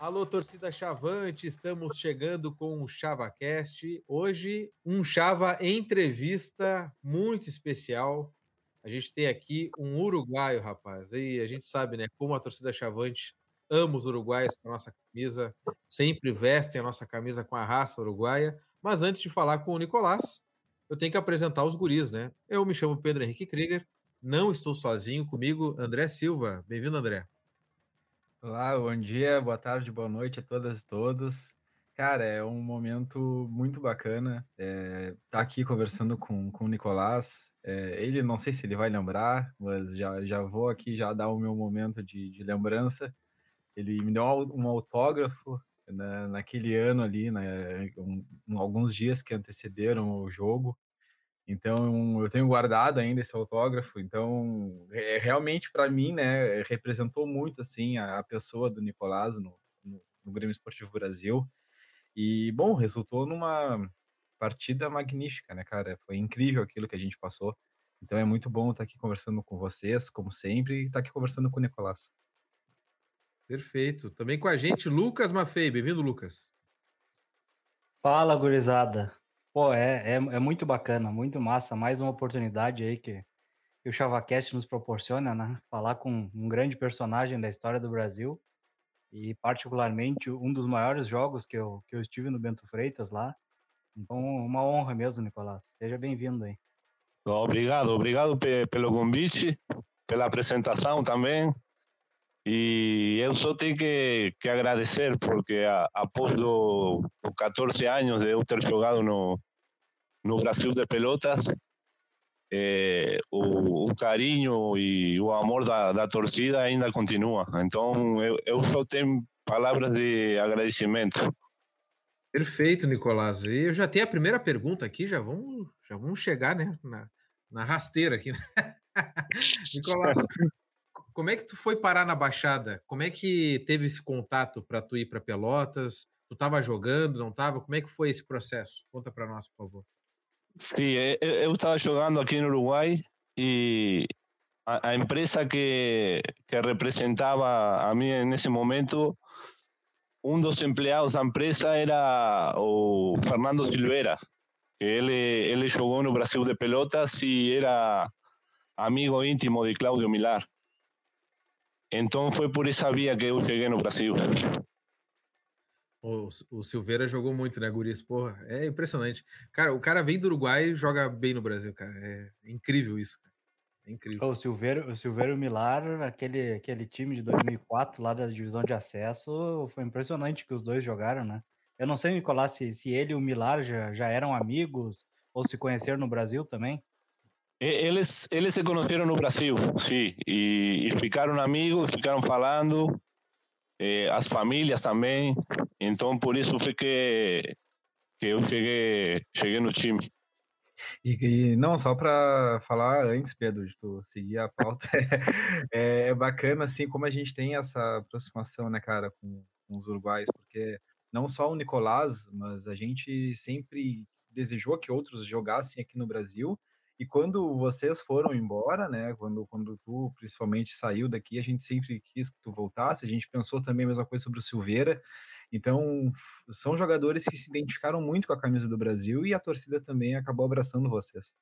Alô, torcida Chavante, estamos chegando com o ChavaCast. Hoje, um Chava entrevista muito especial. A gente tem aqui um uruguaio, rapaz. E a gente sabe, né, como a torcida Chavante ama os uruguaios com a nossa camisa, sempre vestem a nossa camisa com a raça uruguaia. Mas antes de falar com o Nicolás, eu tenho que apresentar os guris, né? Eu me chamo Pedro Henrique Krieger, não estou sozinho comigo, André Silva. Bem-vindo, André. Olá, bom dia, boa tarde, boa noite a todas e todos. Cara, é um momento muito bacana é, tá aqui conversando com, com o Nicolás. É, ele, não sei se ele vai lembrar, mas já, já vou aqui já dar o meu momento de, de lembrança. Ele me deu um autógrafo né, naquele ano ali, né, um, alguns dias que antecederam o jogo. Então, eu tenho guardado ainda esse autógrafo. Então, é, realmente para mim, né, representou muito assim a, a pessoa do Nicolás no, no, no, Grêmio Esportivo Brasil. E bom, resultou numa partida magnífica, né, cara? Foi incrível aquilo que a gente passou. Então é muito bom estar aqui conversando com vocês, como sempre, e estar aqui conversando com o Nicolás. Perfeito. Também com a gente, Lucas Mafei. Bem-vindo, Lucas. Fala, gurizada. Pô, é, é, é, muito bacana, muito massa. Mais uma oportunidade aí que, que o ChavaCast nos proporciona, né? Falar com um grande personagem da história do Brasil e, particularmente, um dos maiores jogos que eu, que eu estive no Bento Freitas lá. Então, uma honra mesmo, Nicolás. Seja bem-vindo aí. Obrigado, obrigado pelo convite, pela apresentação também. E eu só tenho que, que agradecer, porque após os 14 anos de eu ter jogado no, no Brasil de Pelotas, é, o, o, carinho e o amor da, da torcida ainda continua. Então, eu, eu só tenho palavras de agradecimento. Perfeito, Nicolás. E eu já tenho a primeira pergunta aqui, já vamos, já vamos chegar né, na, na rasteira aqui. Né? Nicolás, como é que tu foi parar na Baixada? Como é que teve esse contato para tu ir para Pelotas? Tu estava jogando, não estava? Como é que foi esse processo? Conta para nós, por favor. Sim, eu estava jogando aqui no Uruguai e a, a, empresa que, que representava a mim nesse momento, um dos empregados da empresa era o Fernando Silveira, ele, ele jogou no Brasil de Pelotas e era amigo íntimo de Cláudio Milar. Então foi por essa via que eu cheguei no Brasil. O, o Silveira jogou muito, né, Guris? Porra, é impressionante. Cara, o cara vem do Uruguai e joga bem no Brasil, cara. É incrível isso. É incrível. O Silveira, o Silveira Milar, aquele, aquele time de 2004 lá da divisão de acesso, foi impressionante que os dois jogaram, né? Eu não sei, Nicolás, se, se ele e o Milar já, já eram amigos ou se conheceram no Brasil também. Eles, eles se conheceram no Brasil, sim, e, e ficaram amigos, ficaram falando, eh, as famílias também. Então, por isso foi que, que eu cheguei, cheguei no time. E, e não, só para falar antes, Pedro, de tu seguir a pauta, é, é, bacana, assim, como a gente tem essa aproximação, né, cara, com, com os uruguais, porque não só o Nicolás, mas a gente sempre desejou que outros jogassem aqui no Brasil, e quando vocês foram embora, né, quando, quando tu principalmente saiu daqui, a gente sempre quis que tu voltasse, a gente pensou também a mesma coisa sobre o Silveira. Então, são jogadores que se identificaram muito com a camisa do Brasil e a torcida também acabou abraçando vocês.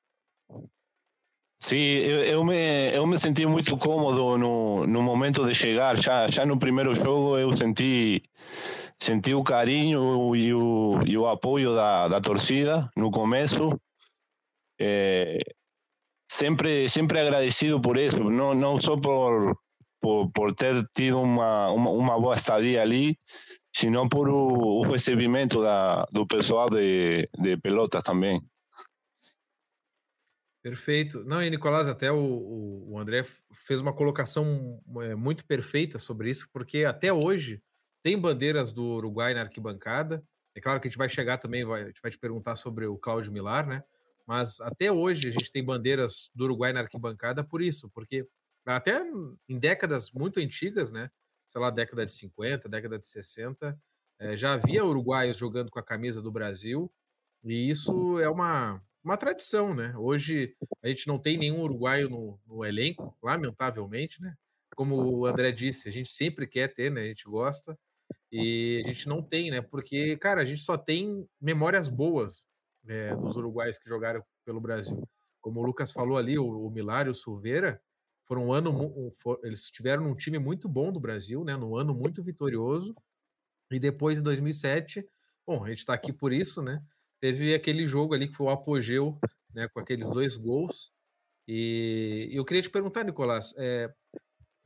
Sim, eu, eu, me, eu me senti muito cômodo no, no momento de chegar. Já, já no primeiro jogo eu senti, senti o carinho e o, e o apoio da, da torcida no começo. Eh, siempre, siempre agradecido por eso, no, no solo por, por, por ter tido uma, uma, uma boa estadia ali, sino por o, o recebimento da, do pessoal de, de pelotas também. Perfeito. Não, e Nicolás, até o, o André fez uma colocação é, muito perfeita sobre isso, porque até hoje tem bandeiras do Uruguai na arquibancada. É claro que a gente vai chegar também, vai, a gente vai te perguntar sobre o Cláudio Milar, né? Mas até hoje a gente tem bandeiras do Uruguai na arquibancada por isso, porque até em décadas muito antigas, né? Sei lá, década de 50, década de 60, é, já havia uruguaios jogando com a camisa do Brasil, e isso é uma, uma tradição, né? Hoje a gente não tem nenhum uruguaio no, no elenco, lamentavelmente, né? Como o André disse, a gente sempre quer ter, né? A gente gosta. E a gente não tem, né? Porque, cara, a gente só tem memórias boas é, dos uruguaios que jogaram pelo Brasil. Como o Lucas falou ali, o, o Milário, o Silveira, foram um ano, for, eles tiveram um time muito bom do Brasil, né? Num ano muito vitorioso. E depois, em 2007, bom, a gente está aqui por isso, né? Teve aquele jogo ali que foi o apogeu, né? Com aqueles dois gols. E eu queria te perguntar, Nicolás, é,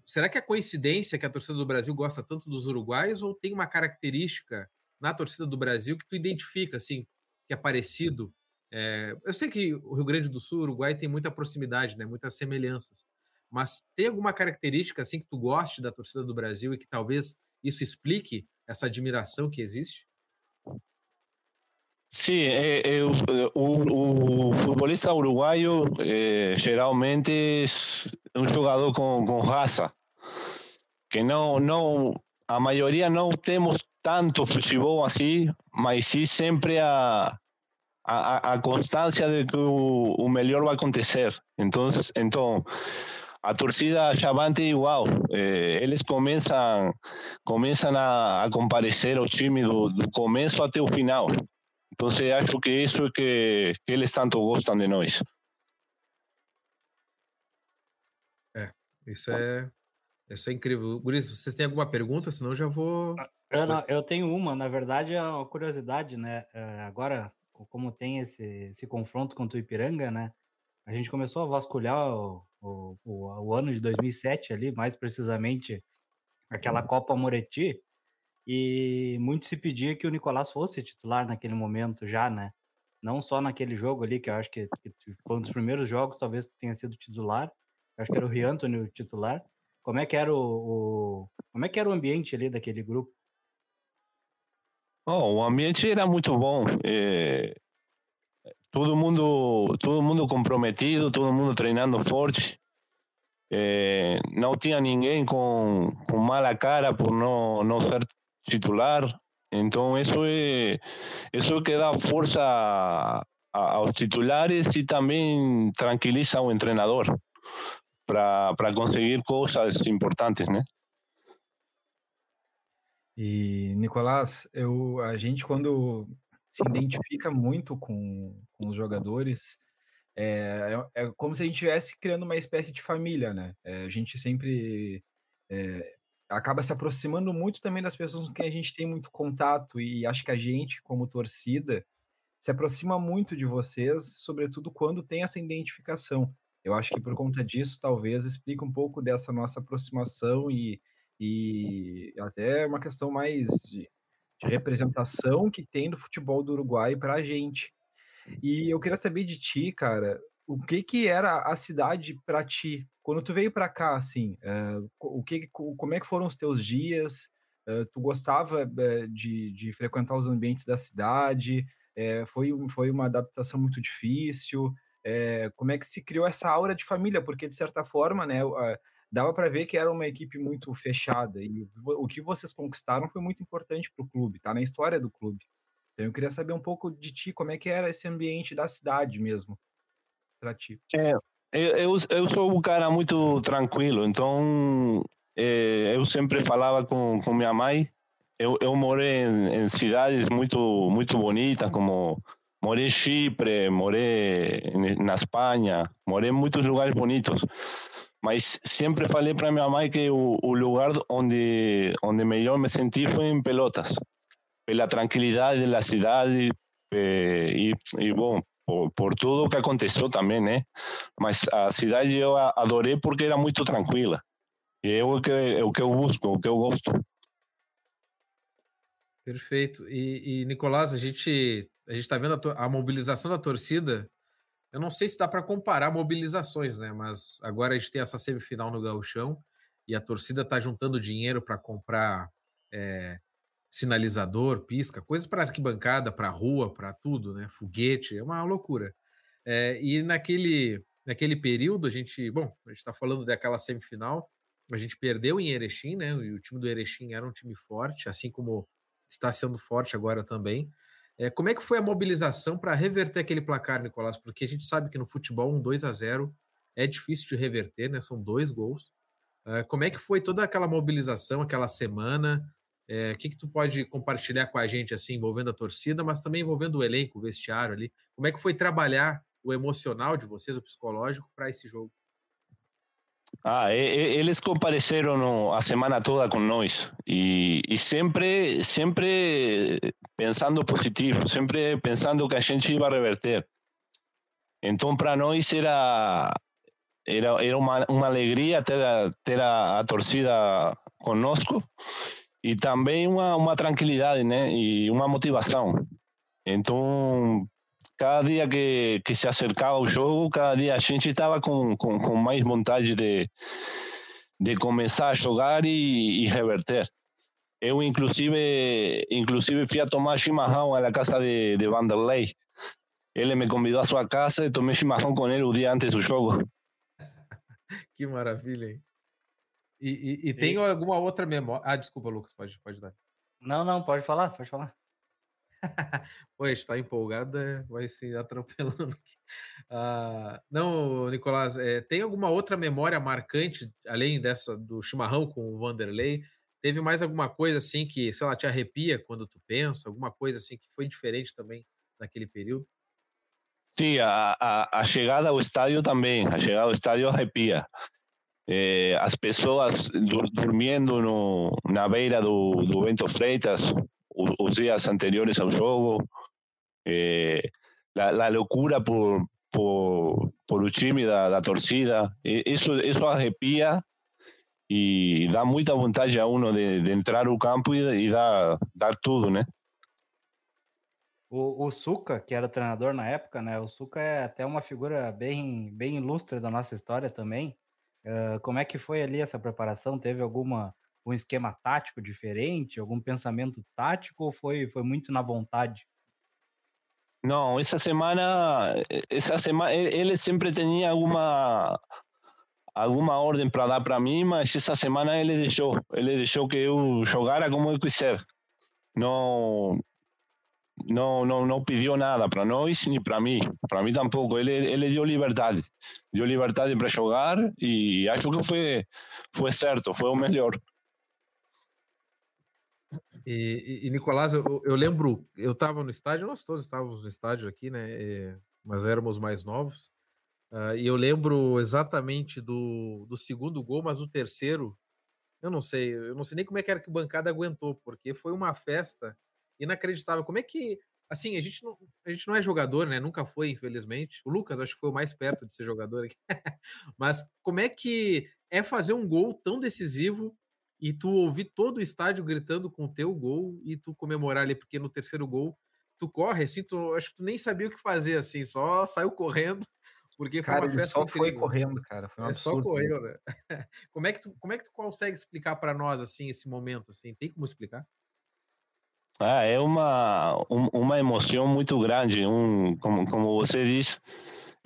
será que é coincidência que a torcida do Brasil gosta tanto dos uruguaios ou tem uma característica na torcida do Brasil que tu identifica, assim, que é parecido? É, eu sei que o Rio Grande do Sul Uruguai tem muita proximidade, né, muitas semelhanças, mas tem alguma característica assim que tu goste da torcida do Brasil e que talvez isso explique essa admiração que existe? Sim, é, é, o, o, futebolista uruguaio é, geralmente é um jogador com, com raça, que não, não, a maioria não temos tanto futebol assim, mas sim sempre a, a, a constância de que o, o melhor vai acontecer. Então, então a torcida Chavante igual. Eh, eles começam, começam a, a comparecer ao time do, do começo até o final. Então, acho que isso é que, que eles tanto gostam de nós. É, isso é, isso é incrível. Guris, vocês têm alguma pergunta? Senão eu já vou. Eu, não, eu tenho uma, na verdade, é uma curiosidade, né? Eh, agora, como tem esse, esse confronto contra o Ipiranga, né? A gente começou a vasculhar o, o, o, o ano de 2007 ali, mais precisamente aquela Copa Moretti, e muito se pedia que o Nicolás fosse titular naquele momento já, né? Não só naquele jogo ali, que eu acho que, que foi um dos primeiros jogos, talvez tu tenha sido titular. Eu acho que era o Riantony o titular. Como é que era o, o, como é que era o ambiente ali daquele grupo? Oh, o ambiente era muito bom. É, todo mundo todo mundo comprometido, todo mundo treinando forte. É, não tinha ninguém com, com mala cara por não, não ser titular. Então isso é isso que dá força aos titulares e também tranquiliza o treinador para conseguir coisas importantes, né? E Nicolás, eu a gente quando se identifica muito com, com os jogadores. É, é, é, como se a gente estivesse criando uma espécie de família, né? É, a gente sempre é, acaba se aproximando muito também das pessoas com quem a gente tem muito contato e acho que a gente, como torcida, se aproxima muito de vocês, sobretudo quando tem essa identificação. Eu acho que por conta disso, talvez explique um pouco dessa nossa aproximação e, e até uma questão mais de, de representação que tem do futebol do Uruguai para a gente. E eu queria saber de ti, cara, o que que era a cidade para ti quando tu veio para cá, assim? Uh, o que, como é que foram os teus dias? Uh, tu gostava uh, de, de frequentar os ambientes da cidade? foi, foi uma adaptação muito difícil? como é que se criou essa aura de família? Porque de certa forma, né? Dava para ver que era uma equipe muito fechada e o que vocês conquistaram foi muito importante para o clube, tá na história do clube. Então eu queria saber um pouco de ti, como é que era esse ambiente da cidade mesmo para ti. É, eu, eu sou um cara muito tranquilo, então é, eu sempre falava com, com minha mãe. Eu, eu morei em, em cidades muito muito bonitas, como morei em Chipre, morei na Espanha, morei em muitos lugares bonitos. Mas sempre falei para minha mãe que o, o, lugar onde onde melhor me senti foi em Pelotas, pela tranquilidade da cidade eh, e, e bom, por, por, tudo que aconteceu também, né? Mas a cidade eu adorei porque era muito tranquila. E é o que, é o que eu busco, o que eu gosto. Perfeito. E, e Nicolás, a gente a gente está vendo a, a mobilização da torcida eu não sei se dá para comparar mobilizações, né? Mas agora a gente tem essa semifinal no Gauchão e a torcida está juntando dinheiro para comprar é, sinalizador, pisca, coisas para arquibancada, para rua, para tudo, né? Foguete, é uma loucura. É, e naquele, naquele período, a gente, bom, a gente está falando daquela semifinal, a gente perdeu em Erechim, né? E o time do Erechim era um time forte, assim como está sendo forte agora também. É, como é que foi a mobilização para reverter aquele placar, Nicolás? Porque a gente sabe que no futebol um 2 a 0 é difícil de reverter, né? São dois gols. É, como é que foi toda aquela mobilização, aquela semana? É, o que, que tu pode compartilhar com a gente, assim, envolvendo a torcida, mas também envolvendo o elenco, o vestiário ali? Como é que foi trabalhar o emocional de vocês, o psicológico, para esse jogo? Ah, eles compareceram a semana toda com nós e, e sempre, sempre pensando positivo, sempre pensando que a gente ia reverter. Então, para nós era era, era uma, uma alegria ter, a, ter a, a torcida conosco e também uma, uma tranquilidade né? e uma motivação. Então, cada dia que, que se acercava o jogo, cada dia a gente estava com, com, com mais vontade de, de começar a jogar e, e reverter. Eu, inclusive, inclusive fui a tomar chimarrão na casa de, de Vanderlei. Ele me convidou à sua casa e tomei chimarrão com ele o dia antes do jogo. que maravilha, hein? E, e, e tem e... alguma outra memória? Ah, desculpa, Lucas, pode, pode dar. Não, não, pode falar, pode falar. pois, está empolgada, vai se atropelando aqui. Ah, não, Nicolás, é, tem alguma outra memória marcante, além dessa do chimarrão com o Vanderlei? Teve mais alguma coisa assim que, sei lá, te arrepia quando tu pensa? Alguma coisa assim que foi diferente também naquele período? Sim, a, a, a chegada ao estádio também. A chegada ao estádio arrepia. É, as pessoas dormindo no, na beira do, do Bento Freitas, os dias anteriores ao jogo, eh, la, la, loucura por, por, por o time da, da torcida, isso, isso arrepia e dá muita vontade a uno de, de entrar no campo e dar, dar tudo, né? O, o Suca, que era treinador na época, né? O Suca é até uma figura bem, bem ilustre da nossa história também. Uh, como é que foi ali essa preparação? Teve alguma um esquema tático diferente, algum pensamento tático ou foi, foi muito na vontade? Não, essa semana, essa semana ele sempre tinha alguma alguma ordem para dar para mim, mas essa semana ele deixou, ele deixou que eu jogara como eu quiser. Não não não não pediu nada para nós nem para mim, para mim tampouco. Ele ele deu liberdade, deu liberdade para jogar e acho que foi foi certo, foi o melhor. E, e, Nicolás, eu, eu lembro, eu estava no estádio, nós todos estávamos no estádio aqui, né? E, mas éramos mais novos. Uh, e eu lembro exatamente do, do segundo gol, mas o terceiro, eu não sei, eu não sei nem como é que era que o bancada aguentou, porque foi uma festa inacreditável. Como é que, assim, a gente não, a gente não é jogador, né? Nunca foi, infelizmente. O Lucas acho que foi o mais perto de ser jogador aqui. mas como é que é fazer um gol tão decisivo e tu ouvir todo o estádio gritando com o teu gol e tu comemorar ali, porque no terceiro gol tu corre, assim, tu, acho que tu nem sabia o que fazer, assim, só saiu correndo, porque foi cara, uma festa só incrível. foi correndo, cara, foi um é, absurdo. Só correu, né? como, é que tu, como é que tu consegue explicar para nós, assim, esse momento, assim, tem como explicar? Ah, é uma, um, uma emoção muito grande, um, como, como você diz,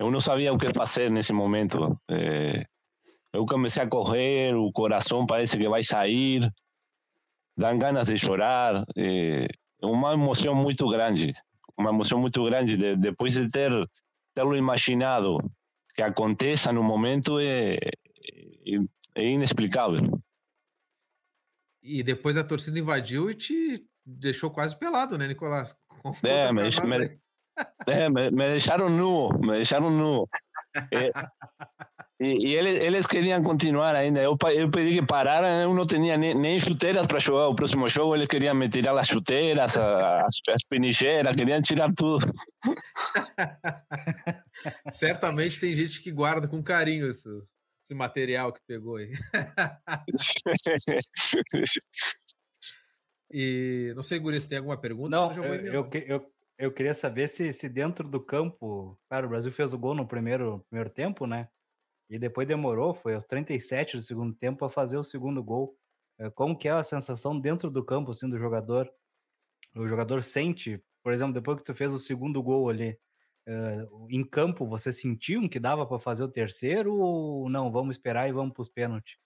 eu não sabia o que fazer nesse momento. É, eu comecei a correr, o coração parece que vai sair, dão ganas de chorar. É uma emoção muito grande, uma emoção muito grande. De, depois de ter tê-lo imaginado que aconteça no momento, é, é, é inexplicável. E depois a torcida invadiu e te deixou quase pelado, né, Nicolás? É, me, me, é, me, me deixaram nu, me deixaram nu. É, e, e eles, eles, queriam continuar ainda. Eu, eu pedi que pararam, eu não tinha nem, nem chuteiras para jogar o próximo jogo. Eles queriam me tirar as chuteiras, as, as penicheiras, queriam tirar tudo. Certamente tem gente que guarda com carinho esse, esse material que pegou aí. e não sei, Guri, se tem alguma pergunta? Não, eu, eu, eu, eu, queria saber se, se dentro do campo. Cara, o Brasil fez o gol no primeiro, primeiro tempo, né? E depois demorou, foi aos 37 do segundo tempo a fazer o segundo gol. É, como que é a sensação dentro do campo, assim, do jogador? O jogador sente, por exemplo, depois que tu fez o segundo gol ali, uh, em campo, você sentiu que dava para fazer o terceiro ou não? Vamos esperar e vamos para os pênaltis?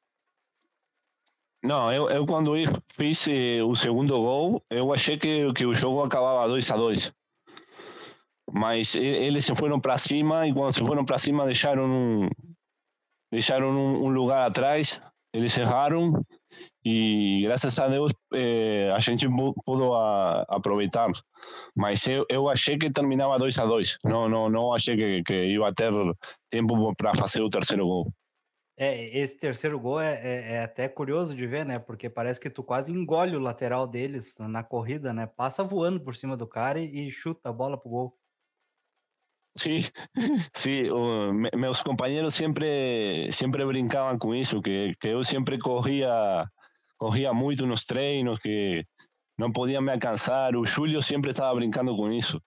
Não, eu, eu quando fiz o segundo gol, eu achei que, que o jogo acabava 2 a 2 Mas eles se foram para cima e quando se foram para cima deixaram um, deixaram um, um lugar atrás, eles erraram e graças a Deus eh, a gente pôde aproveitar. Mas eu, eu achei que terminava 2 a 2 não, não, não achei que, que ia ter tempo para fazer o terceiro gol. É, esse terceiro gol é, é, é, até curioso de ver, né? Porque parece que tu quase engole o lateral deles na corrida, né? Passa voando por cima do cara e, e chuta a bola pro gol. Sim, sim, uh, meus companheiros sempre sempre brincavam com isso, que, que eu sempre corria corria muito nos treinos, que não podia me alcançar. O Júlio sempre estava brincando com isso.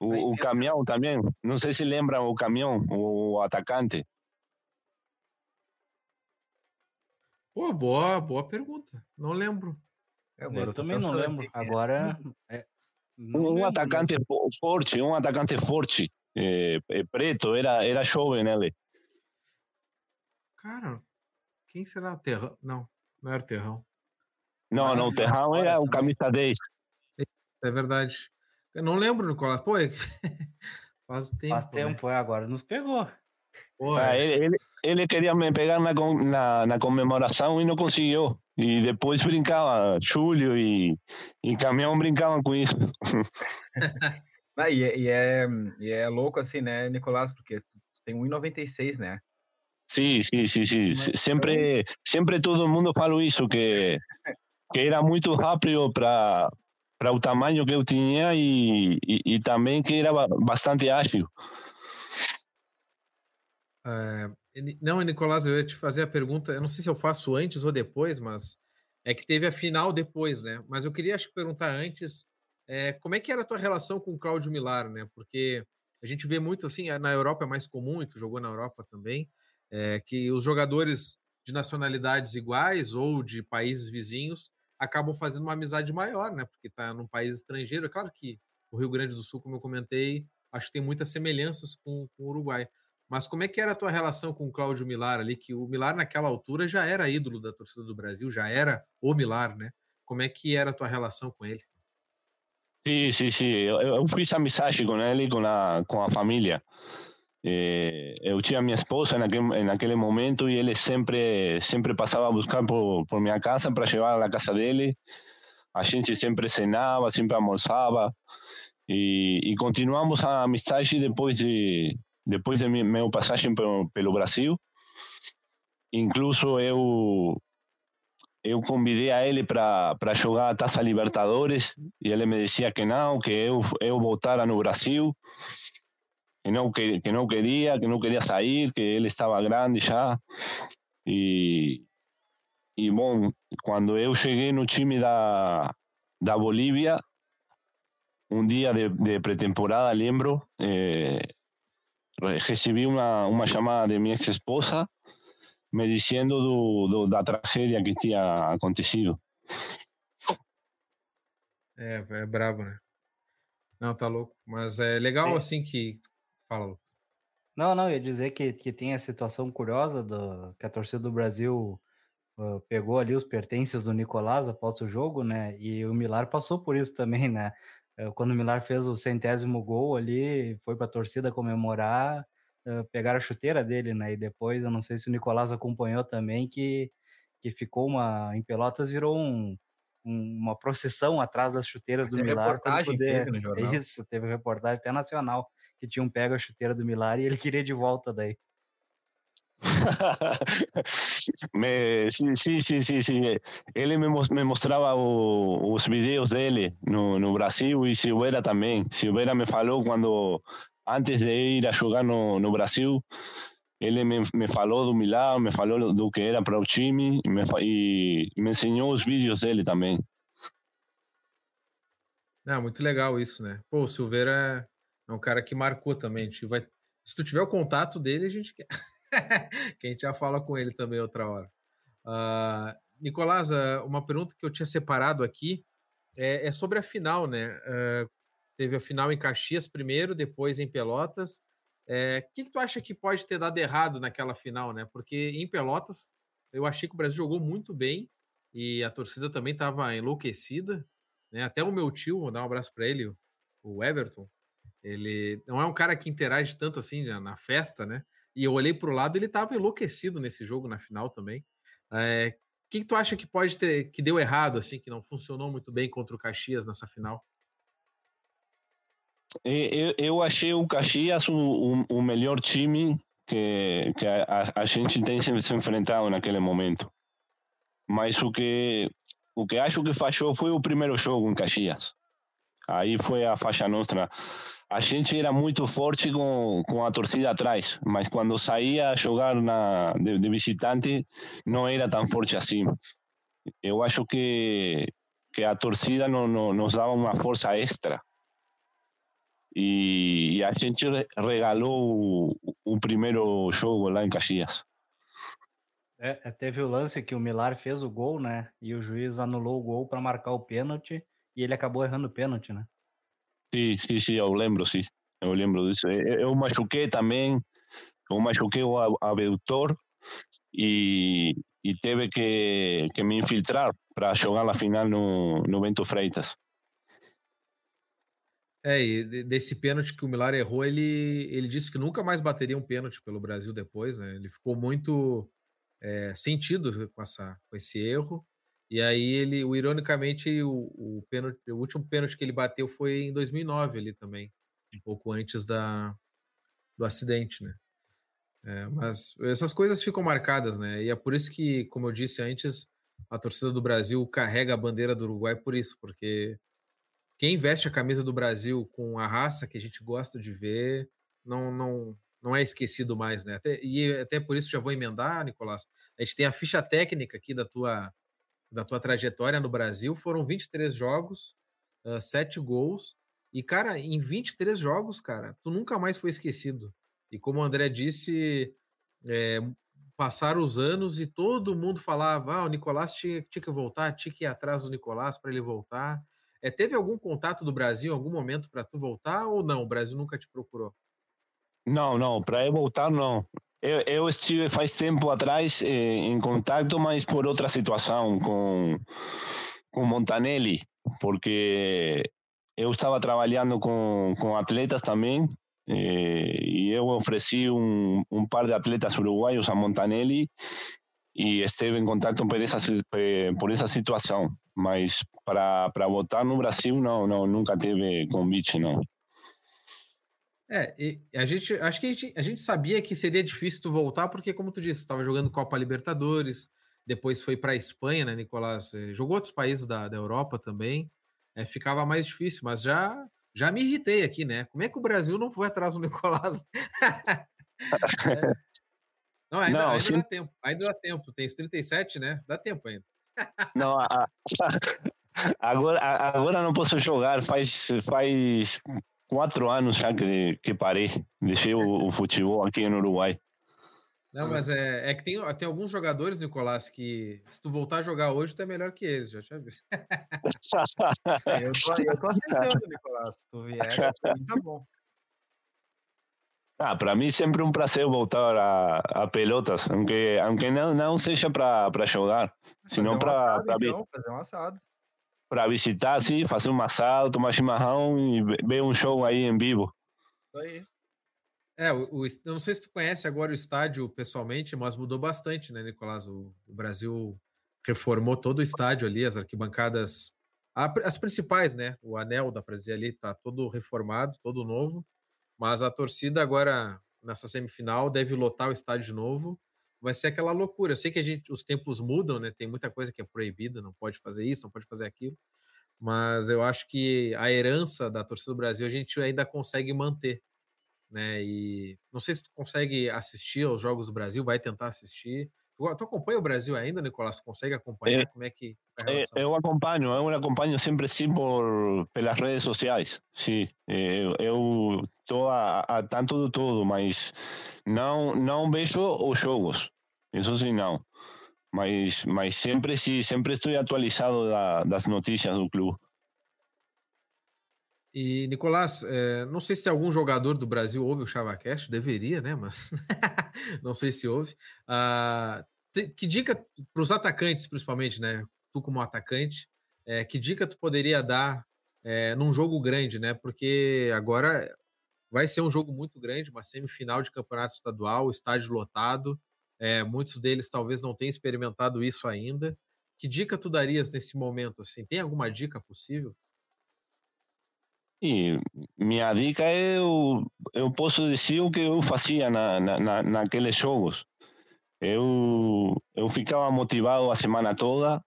O, o caminhão também, não sei se lembram o caminhão, o atacante. Pô, boa, boa pergunta. Não lembro. É, eu também não lembro. Agora, é, um atacante forte, um atacante forte, é, é, preto, era, era jovem ele. Cara, quem será? Terrão? Não, não era Terrão. Não, Mas não, o Terrão era o camisa 10. É verdade. Eu não lembro, Nicolas. Pô, é... faz tempo. Faz tempo, né? é, agora nos pegou. Pô, ah, ele, ele, ele, queria me pegar na, na, na comemoração e não conseguiu. E depois brincava, Júlio e, e Caminhão brincavam com isso. ah, e, e, é, e é louco assim, né, Nicolás? Porque tem 1,96, né? Sim, sim, sim, sim. Sempre, sempre todo mundo fala isso, que, que era muito rápido para para o tamanho que eu tinha e, e, e, também que era bastante ágil. É, não, Nicolás, eu ia te fazer a pergunta, eu não sei se eu faço antes ou depois, mas é que teve a final depois, né? Mas eu queria acho, perguntar antes, é, como é que era a tua relação com o Cláudio Milar, né? Porque a gente vê muito assim, na Europa é mais comum, e tu jogou na Europa também, é, que os jogadores de nacionalidades iguais ou de países vizinhos acabam fazendo uma amizade maior, né? Porque tá num país estrangeiro. É claro que o Rio Grande do Sul, como eu comentei, acho que tem muitas semelhanças com, com o Uruguai. Mas como é que era a tua relação com o Cláudio Milar ali? Que o Milar, naquela altura, já era ídolo da torcida do Brasil, já era o Milar, né? Como é que era a tua relação com ele? Sim, sim, sim. Eu, fiz amizade com ele, com a, com a família. Eh, eu tinha minha esposa naquele, naquele momento e ele sempre sempre passava a buscar por, por minha casa para chegar à casa dele. A gente sempre cenava, sempre almoçava e, e continuamos a amizade depois de depois de minha passagem pelo, pelo Brasil. Incluso eu eu convidei a ele para jogar a Taça Libertadores e ele me dizia que não, que eu, eu voltara no Brasil, que não, que, que não queria, que não queria sair, que ele estava grande já. E, e bom, quando eu cheguei no time da, da Bolívia, um dia de, de pré-temporada, lembro, eh, recebi uma, uma chamada de minha ex-esposa me dizendo do, do, da tragédia que tinha acontecido. É, é brabo, né? Não, tá louco. Mas é legal é. assim que. Fala, Lucas. Não, não, ia dizer que, que tem a situação curiosa do, que a torcida do Brasil uh, pegou ali os pertences do Nicolás após o jogo, né? E o Milar passou por isso também, né? Eh, quando o Milar fez o centésimo gol ali, foi para a torcida comemorar, eh, pegaram a chuteira dele, né? E depois, eu não sei se o Nicolás acompanhou também, que, que ficou uma. Em Pelotas virou um, uma procissão atrás das chuteiras do Milar. Reportagem poder... teve no jornal. Isso, teve reportagem até nacional que tinham pego a chuteira do Milar e ele queria de volta daí. me, sim, sim, sim, sim. Ele me, me mostrava o, os vídeos dele no, no Brasil e Silveira também. Silveira me falou quando, antes de ir a jogar no, no Brasil, ele me, me falou do Milão, me falou do que era para o time e me, e me ensinou os vídeos dele também. Não, muito legal isso, né? Pô, o Silveira é um cara que marcou também. Vai... Se tu tiver o contato dele, a gente quer. que a gente já fala com ele também outra hora. Uh, Nicolás, ah, uma pergunta que eu tinha separado aqui é, é sobre a final, né? Uh, teve a final em Caxias primeiro, depois em Pelotas. O é, que, que tu acha que pode ter dado errado naquela final, né? Porque em Pelotas eu achei que o Brasil jogou muito bem e a torcida também estava enlouquecida. Né? Até o meu tio, vou dar um abraço para ele, o Everton. Ele não é um cara que interage tanto assim na festa, né? E eu olhei para o lado, ele estava enlouquecido nesse jogo na final também. É, que, que tu acha que pode ter, que deu errado, assim, que não funcionou muito bem contra o Caxias nessa final? Eu, eu achei o Caxias o, o, melhor time que, que a, a, gente tem se enfrentado naquele momento. Mas o que, o que acho que falhou foi o primeiro jogo em Caxias. Aí foi a faixa nossa. A gente era muito forte com, com a torcida atrás, mas quando saía a jogar na, de, de visitante, não era tão forte assim. Eu acho que, que a torcida no, no, nos dava uma força extra. E, e a gente regalou o, o primeiro jogo lá em Caxias. É, teve o lance que o Milar fez o gol, né? E o juiz anulou o gol para marcar o pênalti e ele acabou errando o pênalti, né? Sim, sim, sim, eu lembro, sim. Eu lembro disso. Eu machuquei também, eu machuquei o abdutor e, e teve que, que me infiltrar para jogar na final no, no Bento Freitas. É, e desse pênalti que o Milar errou, ele, ele disse que nunca mais bateria um pênalti pelo Brasil depois, né? Ele ficou muito é, sentido com, essa, com esse erro. E aí ele, o, ironicamente, o, o, pênalti, o último pênalti que ele bateu foi em 2009 ali também, um pouco antes da, do acidente, né? É, mas essas coisas ficam marcadas, né? E é por isso que, como eu disse antes, a torcida do Brasil carrega a bandeira do Uruguai por isso, porque quem veste a camisa do Brasil com a raça que a gente gosta de ver, não, não, não é esquecido mais, né? Até, e até por isso já vou emendar, Nicolás. A gente tem a ficha técnica aqui da tua, da tua trajetória no Brasil. Foram 23 jogos, uh, 7 gols. E, cara, em 23 jogos, cara, tu nunca mais foi esquecido. E como o André disse, é, passaram os anos e todo mundo falava: ah, o Nicolás tinha, tinha que voltar, tinha que ir atrás do Nicolás para ele voltar. É, teve algum contato do Brasil algum momento para tu voltar ou não? O Brasil nunca te procurou? Não, não, para eu voltar não. Eu, eu, estive faz tempo atrás eh, em contato, mas por outra situação com com Montanelli, porque eu estava trabalhando com, com atletas também eh, e eu ofereci um, um par de atletas uruguaios a Montanelli e esteve em contato por essa por essa situação. Mas para para no Brasil não não nunca teve convite não é, a gente acho que a gente, a gente, sabia que seria difícil tu voltar, porque, como tu disse, estava jogando Copa Libertadores, depois foi para a Espanha, né, Nicolás? É, jogou outros países da, da Europa também, é, ficava mais difícil, mas já já me irritei aqui, né? Como é que o Brasil não foi atrás do Nicolás? é. Não, ainda, não, ainda sim. dá tempo, ainda dá tempo, tem 37, né? Dá tempo ainda. Não, a, agora, agora não posso jogar, faz, faz quatro anos já que, que parei, deixei o, o futebol aqui no Uruguai. Não, mas é, é que tem, tem alguns jogadores, Nicolás, que se tu voltar a jogar hoje, tu é melhor que eles, já tinha visto. eu, tô, eu tô aceitando, Nicolás. Se tu vier, tá bom. Ah, para mim sempre um prazer voltar a, a pelotas, aunque, aunque não, não seja para jogar, senão para então, fazer um assado para visitar, assim, fazer um assado, tomar chimarrão e ver um show aí em vivo. Isso aí. É, o, o, não sei se tu conhece agora o estádio pessoalmente, mas mudou bastante, né, Nicolás? O, o Brasil reformou todo o estádio ali, as arquibancadas, as principais, né? O anel, dá para dizer ali, tá todo reformado, todo novo, mas a torcida agora, nessa semifinal, deve lotar o estádio de novo vai ser aquela loucura. Eu sei que a gente, os tempos mudam, né? Tem muita coisa que é proibida, não pode fazer isso, não pode fazer aquilo. Mas eu acho que a herança da torcida do Brasil a gente ainda consegue manter, né? E não sei se tu consegue assistir aos jogos do Brasil, vai tentar assistir. Tu, tu acompanha o Brasil ainda, Nicolás? Consegue acompanhar? É, Como é que é eu acompanho, eu acompanho sempre sim por pelas redes sociais. Sim, eu estou a, a tanto de tudo, mas não não vejo os jogos. Isso sim, não. Mas, mas sempre sim, sempre estou atualizado da, das notícias do clube. E, Nicolás, é, não sei se algum jogador do Brasil ouve o ChavaCast, deveria, né? Mas não sei se ouve. Ah, que dica para os atacantes, principalmente, né? Tu como atacante, é, que dica tu poderia dar é, num jogo grande, né? Porque agora vai ser um jogo muito grande, uma semifinal de campeonato estadual, estádio lotado. É, muitos deles talvez não tenham experimentado isso ainda. Que dica tu darias nesse momento? Assim, tem alguma dica possível? E minha dica é eu, eu posso dizer o que eu fazia na, na, naqueles jogos. Eu, eu ficava motivado a semana toda,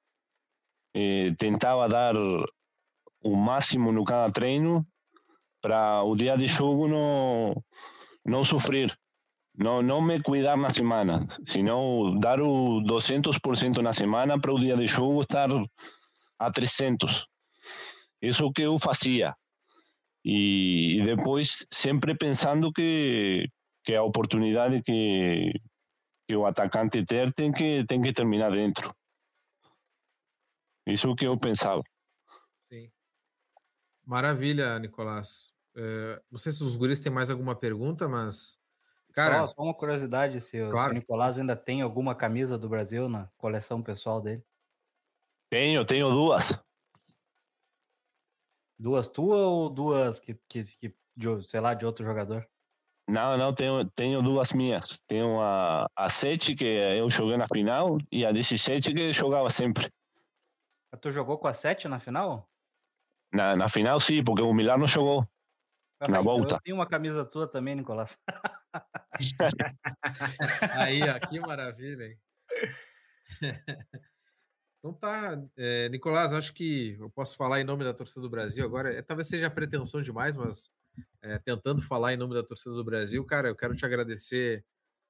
eh, tentava dar o máximo no cada treino para o dia de jogo não, não sofrer. Não, não me cuidar na semana, senão dar o 200% na semana para o dia de jogo estar a 300. Isso que eu fazia. E, e depois sempre pensando que, que a oportunidade que, que o atacante ter tem que, tem que terminar dentro. Isso que eu pensava. Sim. Maravilha, Nicolás. É, não sei se os guris têm mais alguma pergunta, mas Cara, só, só uma curiosidade, se, claro. se, o Nicolás ainda tem alguma camisa do Brasil na coleção pessoal dele? Tenho, tenho duas. Duas tuas ou duas que, que, que de, sei lá, de outro jogador? Não, não, tenho, tenho duas minhas. Tenho a, a 7 que eu joguei na final e a 17 que eu jogava sempre. Tu jogou com a 7 na final? Na, na final sim, porque o Milano jogou. Ah, na então volta. Eu tenho uma camisa tua também, Nicolás. Aí, ó, que maravilha, hein? Então tá, é, Nicolás, acho que eu posso falar em nome da torcida do Brasil agora. É, talvez seja pretensão demais, mas é, tentando falar em nome da torcida do Brasil, cara, eu quero te agradecer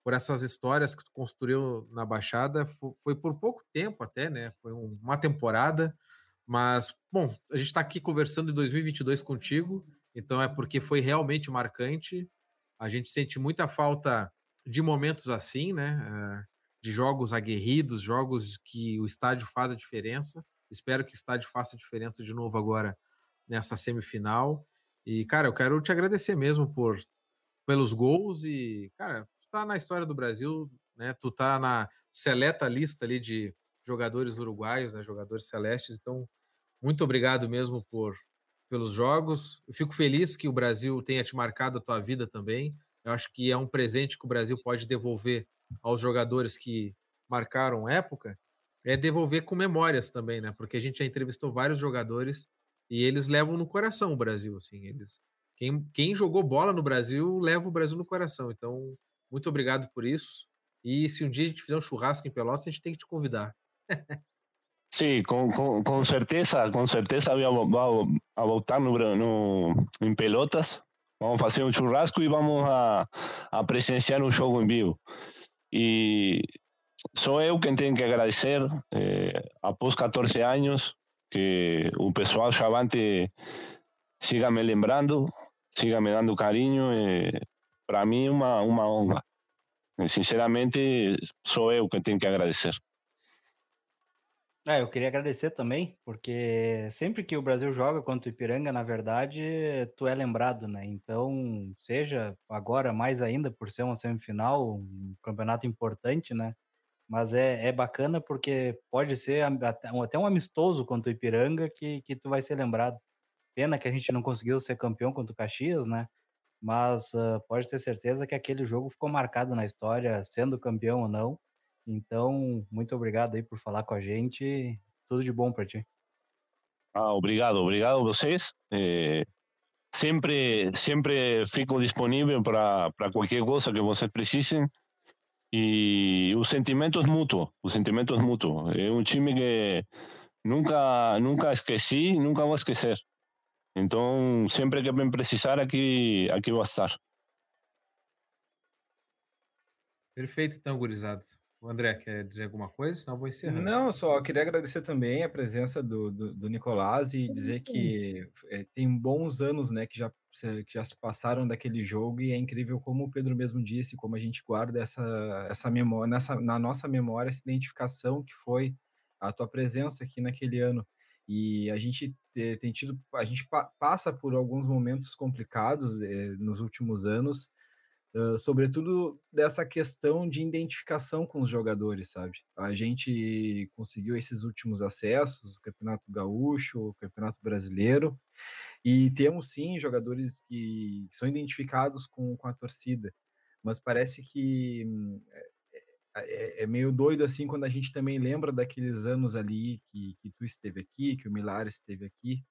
por essas histórias que tu construiu na Baixada. Foi, foi por pouco tempo até, né? Foi um, uma temporada, mas bom, a gente está aqui conversando em 2022 contigo, então é porque foi realmente marcante. A gente sente muita falta de momentos assim, né? Eh, de jogos aguerridos, jogos que o estádio faz a diferença. Espero que o estádio faça a diferença de novo agora nessa semifinal. E, cara, eu quero te agradecer mesmo por pelos gols e, cara, tu tá na história do Brasil, né? Tu tá na seleta lista ali de jogadores uruguaios, né? Jogadores celestes. Então, muito obrigado mesmo por pelos jogos. Eu fico feliz que o Brasil tenha te marcado a tua vida também. Eu acho que é um presente que o Brasil pode devolver aos jogadores que marcaram época, é devolver com memórias também, né? Porque a gente já entrevistou vários jogadores e eles levam no coração o Brasil, assim, eles quem, quem jogou bola no Brasil leva o Brasil no coração. Então, muito obrigado por isso. E se um dia a gente fizer um churrasco em Pelotas, a gente tem que te convidar. Sí, con, con, con, certeza, con certeza vamos, a no, em Pelotas. Vamos fazer um churrasco e vamos a, a presenciar um jogo em vivo. E sou eu quem tenho que agradecer, eh, após 14 anos, que o pessoal chavante siga me lembrando, siga me dando carinho. Eh, Para mim, uma, uma honra. Sinceramente, sou eu quem tenho que agradecer. É, eu queria agradecer também, porque sempre que o Brasil joga contra o Ipiranga, na verdade, tu é lembrado, né? Então, seja agora mais ainda por ser uma semifinal, um campeonato importante, né? Mas é, é bacana porque pode ser até um, amistoso contra o Ipiranga que, que tu vai ser lembrado. Pena que a gente não conseguiu ser campeão contra o Caxias, né? Mas uh, pode ter certeza que aquele jogo ficou marcado na história, sendo campeão ou não. Então, muito obrigado aí por falar com a gente. Tudo de bom para ti. Ah, obrigado, obrigado a vocês. Eh, sempre, sempre fico disponível para qualquer coisa que vocês precisem. E o sentimento é mútuo, o sentimento é mútuo. É um time que nunca, nunca esqueci, nunca vou esquecer. Então, sempre que me precisar, aqui, aqui vou estar. Perfeito, então, gurizada. O André quer dizer alguma coisa? Senão eu vou encerrar. Não, só queria agradecer também a presença do, do, do Nicolás e dizer que é, tem bons anos né, que, já, que já se passaram daquele jogo e é incrível como o Pedro mesmo disse, como a gente guarda essa, essa memória, nessa, na nossa memória, essa identificação que foi a tua presença aqui naquele ano. E a gente tem tido, a gente passa por alguns momentos complicados eh, nos últimos anos, Uh, sobretudo dessa questão de identificação com os jogadores, sabe? A gente conseguiu esses últimos acessos, o Campeonato Gaúcho, o Campeonato Brasileiro, e temos sim jogadores que são identificados com, com a torcida, mas parece que hum, é, é, meio doido assim quando a gente também lembra daqueles anos ali que, que tu esteve aqui, que o Milares esteve aqui.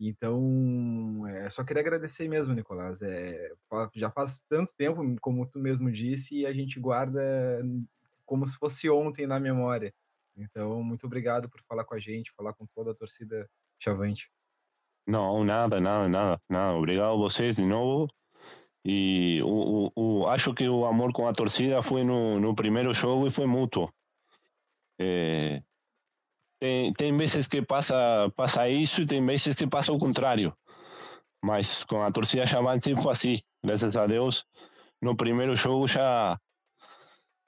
Então, é, só queria agradecer mesmo, Nicolás. É, já faz tanto tempo, como tu mesmo disse, e a gente guarda como se fosse ontem na memória. Então, muito obrigado por falar com a gente, falar com toda a torcida Chavante. Não, nada, nada, nada, nada. Obrigado a vocês de novo. E o, o, o, acho que o amor com a torcida foi no, no primeiro jogo e foi mútuo. É, tem, tem vezes que passa, passa isso e tem vezes que passa o contrário. Mas com a torcida chamante foi assim. Graças a Deus, no primeiro jogo já,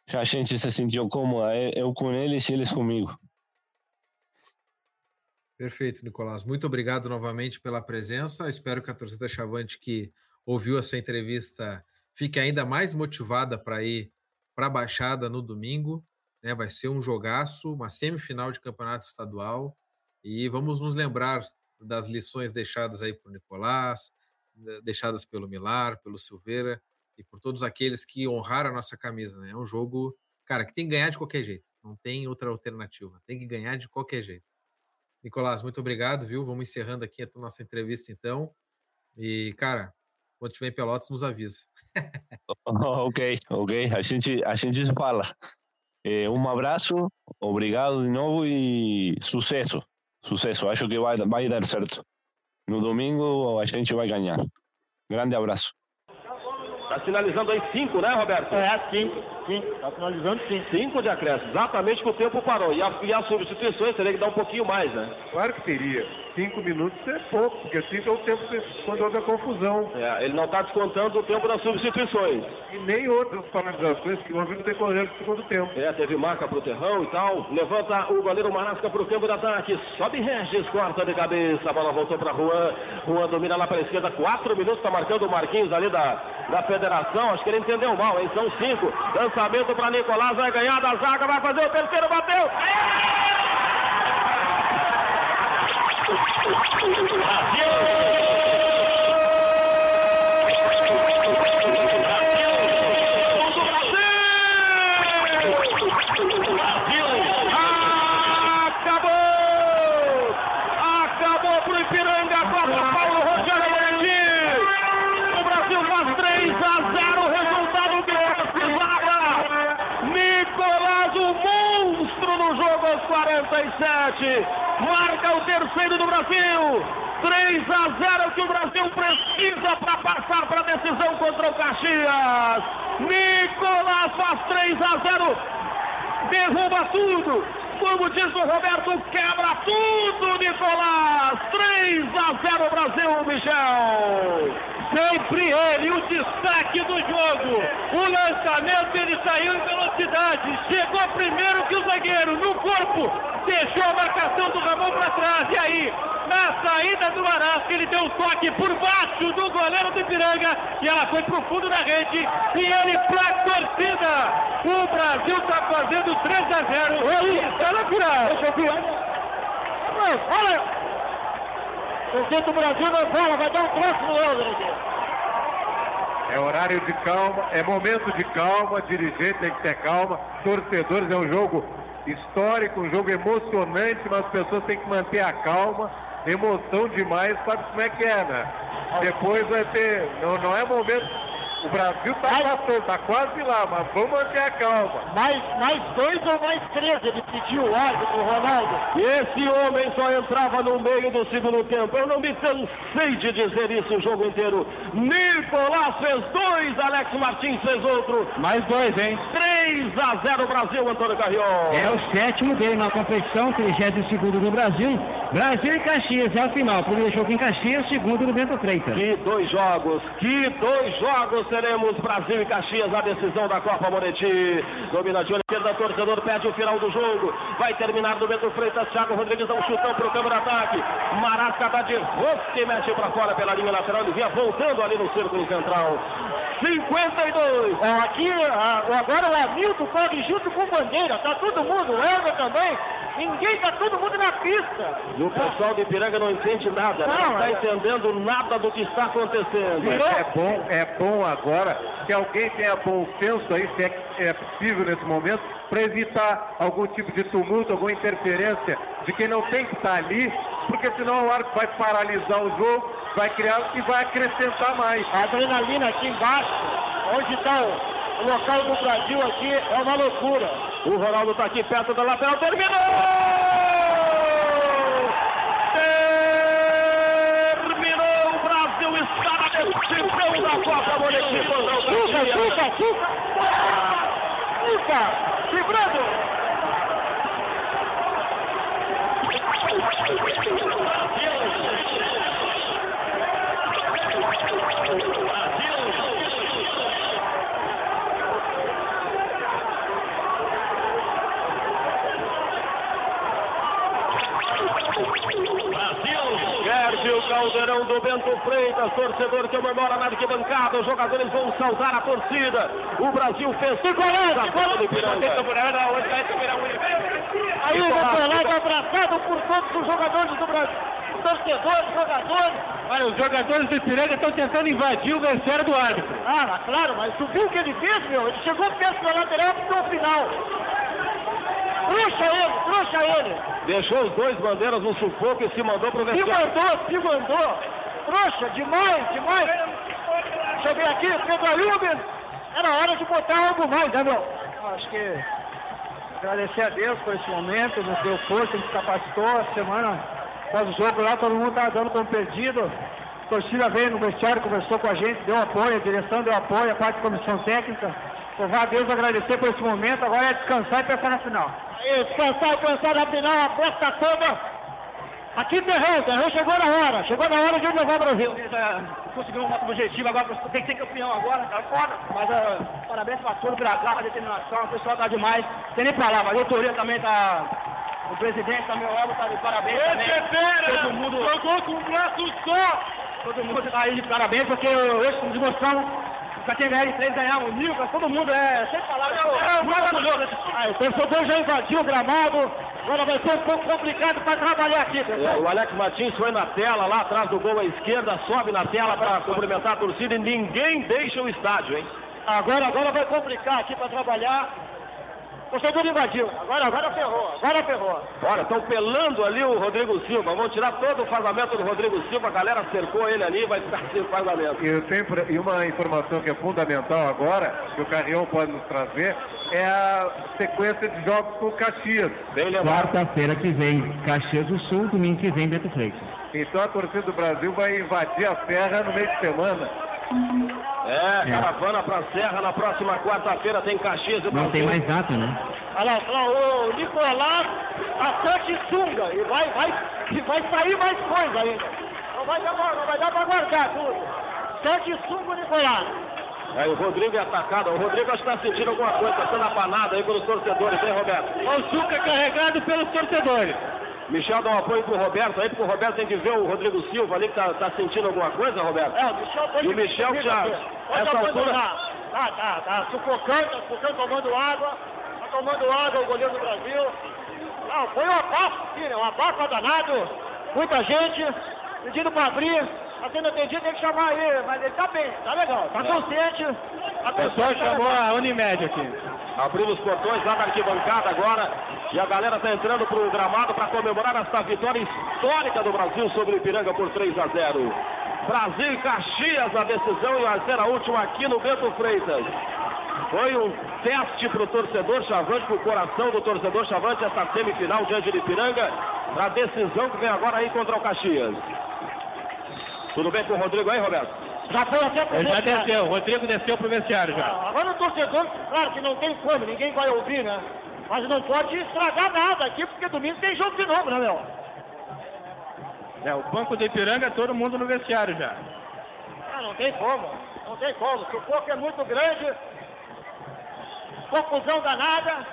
já a gente se sentiu cômoda. Eu com eles e eles comigo. Perfeito, Nicolás. Muito obrigado novamente pela presença. Espero que a torcida Chavante que ouviu essa entrevista fique ainda mais motivada para ir para a Baixada no domingo. Né? Vai ser um jogaço, uma semifinal de campeonato estadual. E vamos nos lembrar das lições deixadas aí por Nicolás, deixadas pelo Milar, pelo Silveira e por todos aqueles que honraram a nossa camisa. Né? É um jogo, cara, que tem que ganhar de qualquer jeito. Não tem outra alternativa. Tem que ganhar de qualquer jeito. Nicolás, muito obrigado, viu? Vamos encerrando aqui a nossa entrevista, então. E, cara, quando tiver em Pelotas, nos avisa. ok, ok. A gente, a gente fala. É, um abraço, obrigado de novo e sucesso. Sucesso. Acho que vai, vai dar certo. No domingo a gente vai ganhar. Grande abraço. Está finalizando aí cinco, né, Roberto? É, cinco. Sim, está finalizando sim. Cinco de acréscimo, exatamente que o tempo parou. E, a, e as substituições teria que dar um pouquinho mais, né? Claro que teria cinco minutos é pouco, porque cinco é o tempo quando houve a confusão. É, ele não está descontando o tempo das substituições. E nem outras paralisações que houve no decorrer do segundo tempo. É, teve marca para o terrão e tal. Levanta o goleiro Marasca para o campo de ataque. Sobe Regis, corta de cabeça. A bola voltou para Juan. Juan domina lá para a esquerda. Quatro minutos, está marcando o Marquinhos ali da, da federação. Acho que ele entendeu mal, hein? São cinco. Lançamento para Nicolás, vai ganhar da zaga, vai fazer o terceiro, bateu! É! 47. Mar... 47. Marca o terceiro do Brasil. 3 a 0 que o Brasil precisa para passar para a decisão contra o Caxias. Nicolás faz 3 a 0. Derruba tudo. Como diz o Roberto, quebra tudo, Nicolás. 3 a 0 Brasil, Michel. Sempre ele, o destaque do jogo. O lançamento, ele saiu em velocidade. Chegou primeiro que o zagueiro, no corpo. Deixou a marcação do Ramon para trás. E aí, na saída do Marasco, ele deu um toque por baixo do goleiro do Ipiranga. E ela foi para o fundo da rede. E ele para a torcida. O Brasil está fazendo 3 a 0. Aí, está na final. Olha! O do Brasil não fala, vai dar um troço no outro. É horário de calma, é momento de calma, dirigente tem que ter calma, torcedores é um jogo histórico, um jogo emocionante, mas as pessoas têm que manter a calma, emoção demais, sabe como é que é, né? Depois vai ter, não, não é momento o Brasil está passando, está quase lá, mas vamos manter a calma. Mais, mais dois ou mais três, ele pediu o árbitro, Ronaldo. Esse homem só entrava no meio do segundo tempo. Eu não me cansei de dizer isso o jogo inteiro. Nicolás fez dois, Alex Martins fez outro. Mais dois, hein? 3 a 0 Brasil, Antônio Carriol. É o sétimo dele na competição, 32 no Brasil. Brasil e Caxias é a final. Primeiro jogo em Caxias, segundo no Bento Freitas. Que dois jogos, que dois jogos teremos Brasil e Caxias na decisão da Copa Moretti. Domina de esquerda, torcedor perde o final do jogo. Vai terminar do Bento Freitas. Thiago Rodrigues dá um chutão para o câmera ataque. Marasca dá de rosto e mexe para fora pela linha lateral. Ele vinha voltando ali no círculo central. 52. Aqui, agora o Hamilton corre junto com Bandeira. Tá todo mundo, o também. Ninguém tá todo mundo na pista. E o pessoal de Ipiranga não entende nada, não, não está é... entendendo nada do que está acontecendo. Mas é bom, é bom agora que alguém tenha bom senso aí, se é, é possível nesse momento para evitar algum tipo de tumulto, alguma interferência de quem não tem que estar ali, porque senão o árbitro vai paralisar o jogo, vai criar e vai acrescentar mais. A adrenalina aqui embaixo, onde está o, local do Brasil aqui, é uma loucura. O Ronaldo está aqui perto da lateral, terminou! Terminou! O Brasil está na decisão da Copa Fica, Caxias. fica, fica! Fica! Vibrando! O caldeirão do Bento Freitas, torcedor que comemora na arquibancada, os jogadores vão saudar a torcida. O Brasil fez Nicolás, da Copa do Ipiranga. Aí o Nicolás abraçado por todos os jogadores do Brasil. Torcedores, jogadores. Olha, os jogadores do Ipiranga estão tentando invadir o vestiário do árbitro. Ah, claro, mas tu viu o que ele fez, meu? Ele chegou perto da lateral pro final. Trouxa ele, trouxa ele. Deixou os dois bandeiras no sufoco e se mandou pro Se vestiário. mandou, se mandou. Trouxa, demais, demais. Deixa eu ver aqui, Pedro. Era hora de botar algo mais, né, meu? Acho que agradecer a Deus por esse momento, nos deu força, nos capacitou. A semana após o jogo lá, todo mundo estava dando como perdido. A torcida veio no vestiário, conversou com a gente, deu apoio, a direção deu apoio, a parte da comissão técnica. Louvar a Deus, agradecer por esse momento, agora é descansar e pensar na final. Aí, descansar e pensar na final, a festa toda. Aqui Terrão, Terrão chegou na hora, chegou na hora de levar o Brasil. Conseguiu um objetivo agora, tem que ser campeão agora, tá foda. Mas ah, parabéns pra todos pela garra, determinação, o pessoal tá demais. Tem nem palavra, a diretoria também tá. O presidente também, o Elmo tá de parabéns também. Todo mundo. Jogou com um braço só. Todo mundo tá aí de parabéns, porque hoje nos demonstramos já tem BR3 ganhar o Nilton, todo mundo é. Sem palavras, é maravilhoso. Aí, o torcedor já invadiu o gramado, agora vai ser um pouco complicado para trabalhar aqui, pessoal. O Alex Martins foi na tela, lá atrás do gol à esquerda, sobe na tela para cumprimentar a torcida e ninguém deixa o estádio, hein? Agora, agora vai complicar aqui para trabalhar. O torcedor invadiu, agora, agora ferrou, agora ferrou. Olha, estão pelando ali o Rodrigo Silva. Vão tirar todo o fardamento do Rodrigo Silva. A galera cercou ele ali, vai ficar sem fardamento. E, e uma informação que é fundamental agora, que o Carrião pode nos trazer, é a sequência de jogos com o Caxias. Quarta-feira que vem, Caxias do Sul, domingo que vem, Beto Freitas. Então a torcida do Brasil vai invadir a serra no meio de semana. É, caravana pra Serra na próxima quarta-feira tem Caxias e Não tem mais data, né? Olha lá, olha lá, o Nicolás a sete sunga e vai, vai, e vai sair mais coisa ainda. Não vai dar, não vai dar para guardar tudo. Sete sunga, Nicolás. Aí o Rodrigo é atacado. O Rodrigo acho que está sentindo alguma coisa, está sendo apanado aí pelos torcedores, hein, Roberto? O Zuca carregado pelos torcedores. Michel dá um apoio pro Roberto aí, porque o Roberto tem que ver o Rodrigo Silva ali que tá, tá sentindo alguma coisa, Roberto? É, o Michel foi E o Michel que já, Pode essa altura. Tá, tá, tá sufocando, tá sufocando, tomando água. Tá tomando água o goleiro do Brasil. Não, foi um abafo aqui, né? Um abafo danado. Muita gente pedindo pra abrir. Tá sendo atendido, tem que chamar ele. Mas ele tá bem, tá legal, tá consciente. A pessoa chamou a Unimed aqui. abrindo os portões lá da arquibancada agora. E a galera tá entrando pro gramado para comemorar essa vitória histórica do Brasil sobre o Ipiranga por 3 a 0. Brasil e Caxias a decisão e vai ser a última aqui no Bento Freitas. Foi um teste pro torcedor Chavante, pro coração do torcedor Chavante, essa semifinal diante de Ipiranga, a decisão que vem agora aí contra o Caxias. Tudo bem com o Rodrigo aí, Roberto? Já foi até pro Ele já desceu, o Rodrigo desceu pro vestiário já. Ah, Agora o torcedor, claro que não tem como, ninguém vai ouvir, né? Mas não pode estragar nada aqui, porque domingo tem jogo de novo, né, meu? É, o banco do Ipiranga, todo mundo no vestiário já. Ah, não tem como, não tem como. O sufoco é muito grande, confusão danada.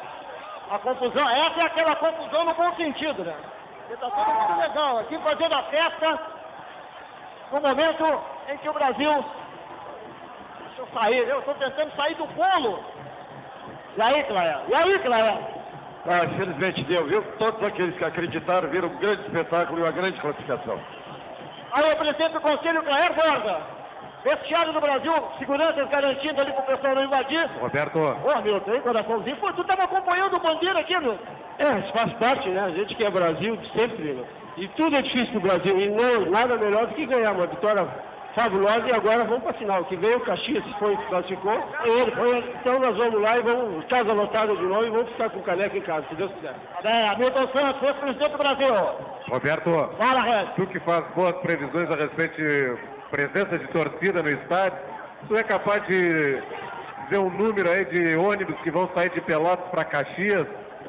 A confusão, essa é aquela confusão no bom sentido, né? Porque tá todo mundo legal, aqui fazendo a festa, no momento em que o Brasil. Deixa eu sair, eu estou tentando sair do bolo. E aí, Cléia? E aí, Cléia? Ah, infelizmente deu, viu? Todos aqueles que acreditaram viram um grande espetáculo e uma grande classificação. Aí, presidente do Conselho, Clair Borda. Vestiário do Brasil, seguranças garantindo ali pro pessoal não invadir. Roberto. Ô, Milton, hein, coraçãozinho. Pô, tu tava acompanhando o Bandeira aqui, meu. É, isso faz parte, né? A gente que é Brasil sempre, né? E tudo é difícil no Brasil. E não, nada melhor do que ganhar uma vitória fabulosa. E agora vamos para a final. Que veio o Caxias, foi, classificou. Ele, foi, então nós vamos lá e vamos, casa lotada de novo, e vamos ficar com o caneca em casa, se Deus quiser. É, Hamilton Santos, foi presidente do Brasil. Roberto, Fala, Red. tu que faz boas previsões a respeito de presença de torcida no estádio, tu é capaz de dizer um número aí de ônibus que vão sair de Pelotas para Caxias?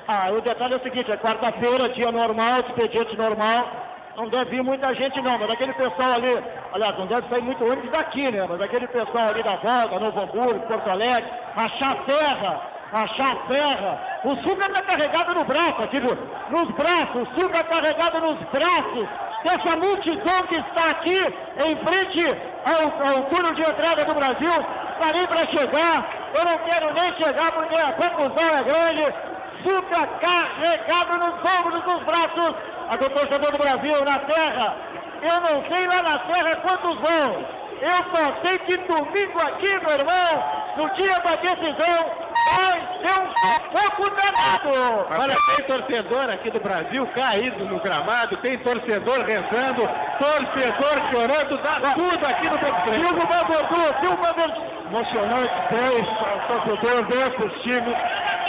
Ah, o detalhe é o seguinte, é quarta-feira, dia normal, expediente normal. Não deve vir muita gente não, mas aquele pessoal ali, aliás, não deve sair muito ônibus daqui, né? Mas aquele pessoal ali da Volta, Novo Hamburgo, Porto Alegre, Rachar Serra, Rachar Serra. O suco está carregado no braço, aqui no- nos braços, o suco está carregado nos braços dessa multidão que está aqui em frente ao, ao túnel de entrada do Brasil. Parei para chegar, eu não quero nem chegar porque a confusão é grande. Suca carregado nos ombros, nos braços. A do torcedor do Brasil na terra. Eu não sei lá na terra quantos vão. Eu só sei que domingo aqui, meu irmão, no dia da decisão, vai ser um pouco danado. Olha, tem torcedor aqui do Brasil caído no gramado, tem torcedor rezando, torcedor chorando, dá tudo aqui no Beto Preto. Silvio Bandeirão, Silvio Bandeirão. Emocionante, 10 torcedor, 10 para os times,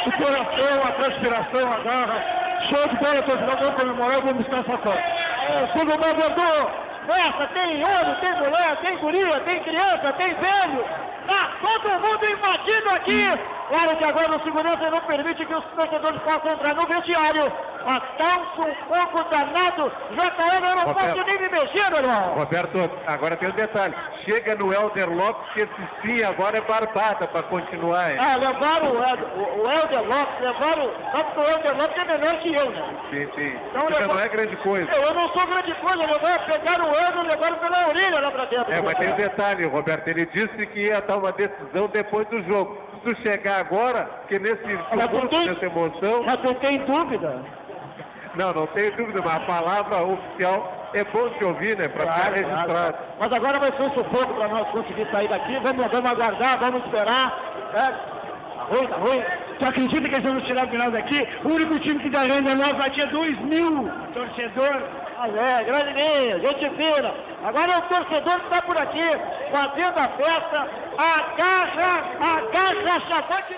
o coração, a transpiração, a garra. Show de bola, torcedor, vamos comemorar, vamos buscar essa foto. É, Silvio Bandeirão. Essa tem homem, tem mulher, tem guria, tem criança, tem velho. Tá todo mundo invadindo aqui. Claro que agora o segurança não permite que os torcedores possam entrar no vestiário. Tá um pouco danado. JL, eu não Roberto. posso nem me mexer, meu irmão. Roberto, agora tem um detalhe. Chega no Elder Lopes, que esse sim agora é barbada para continuar. hein? Ah, levaram o, Ed- o, o Helder Lopes, levaram. Sabe que o Helder Lopes é melhor que eu, né? Sim, sim. Então, Já levou- não é grande coisa. Eu, eu não sou grande coisa, levaram, pegaram o Helder e levaram pela orelha lá pra dentro. É, mas tem um detalhe, Roberto. Ele disse que ia dar uma decisão depois do jogo. Tu chegar agora, porque nesse tumulto, tem- nessa emoção. Já fiquei em dúvida. Não, não tenho dúvida, mas a palavra oficial é bom de ouvir, né? Para ficar registrado. Mas agora vai ser um sufoco para nós conseguir sair daqui. Vamos, vamos aguardar, vamos esperar. É. Tá ruim. Tu acredita que eles vão tirar o final daqui? O único time que dá renda nós vai ter 2 mil torcedor. Mas é, grande linha, gente fina. Agora é o torcedor que está por aqui, fazendo a festa. Agacha, agacha, chacote.